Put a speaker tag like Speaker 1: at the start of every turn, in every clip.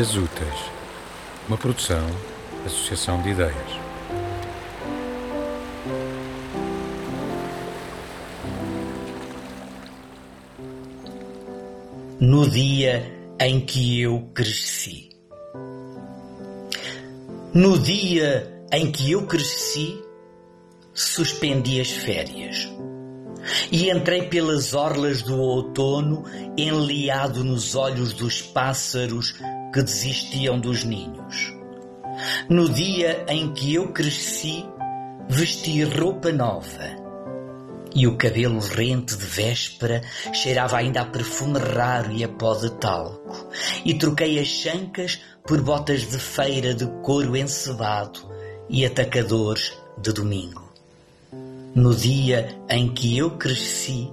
Speaker 1: Dias Úteis, uma produção, associação de ideias.
Speaker 2: No dia em que eu cresci. No dia em que eu cresci, suspendi as férias e entrei pelas orlas do outono, enliado nos olhos dos pássaros que desistiam dos ninhos. No dia em que eu cresci, vesti roupa nova e o cabelo rente de véspera cheirava ainda a perfume raro e a pó de talco, e troquei as chancas por botas de feira de couro encebado e atacadores de domingo. No dia em que eu cresci,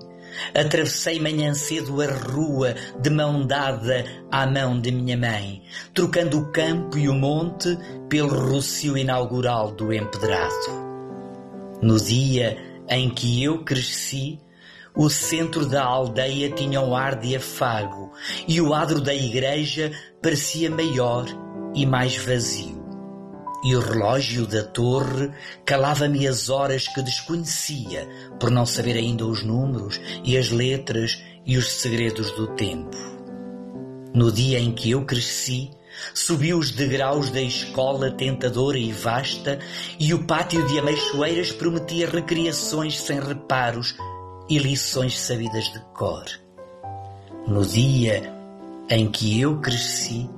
Speaker 2: atravessei manhã cedo a rua de mão dada à mão de minha mãe, trocando o campo e o monte pelo rocio inaugural do empedrado. No dia em que eu cresci, o centro da aldeia tinha um ar de afago e o adro da igreja parecia maior e mais vazio e o relógio da torre calava-me as horas que desconhecia, por não saber ainda os números e as letras e os segredos do tempo. No dia em que eu cresci, subi os degraus da escola tentadora e vasta, e o pátio de ameixoeiras prometia recriações sem reparos e lições sabidas de cor. No dia em que eu cresci,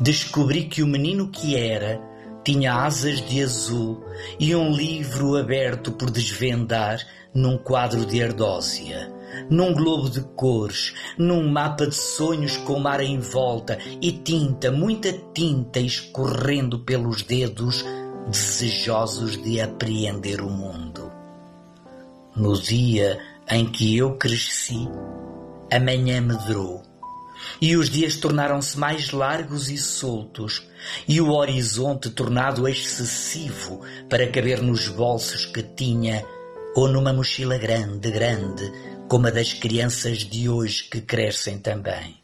Speaker 2: descobri que o menino que era tinha asas de azul e um livro aberto por desvendar num quadro de ardósia, num globo de cores, num mapa de sonhos com mar em volta e tinta, muita tinta escorrendo pelos dedos, desejosos de apreender o mundo. No dia em que eu cresci, a manhã medrou e os dias tornaram-se mais largos e soltos, e o horizonte tornado excessivo para caber nos bolsos que tinha, ou numa mochila grande, grande, como a das crianças de hoje que crescem também.